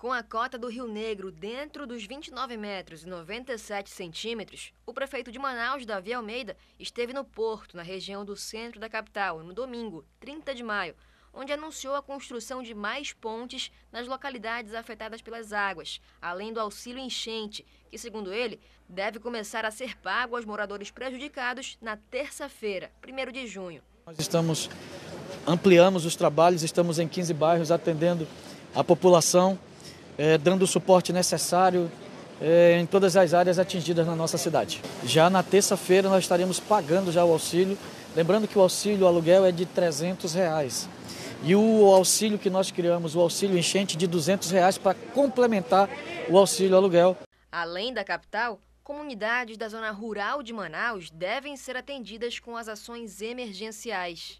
Com a cota do Rio Negro dentro dos 29 metros e 97 centímetros, o prefeito de Manaus, Davi Almeida, esteve no Porto, na região do centro da capital, no domingo, 30 de maio, onde anunciou a construção de mais pontes nas localidades afetadas pelas águas, além do auxílio enchente, que, segundo ele, deve começar a ser pago aos moradores prejudicados na terça-feira, 1 de junho. Nós estamos, ampliamos os trabalhos, estamos em 15 bairros atendendo a população é, dando o suporte necessário é, em todas as áreas atingidas na nossa cidade. Já na terça-feira nós estaremos pagando já o auxílio, lembrando que o auxílio aluguel é de 300 reais. E o auxílio que nós criamos, o auxílio enchente de 200 reais para complementar o auxílio aluguel. Além da capital, comunidades da zona rural de Manaus devem ser atendidas com as ações emergenciais.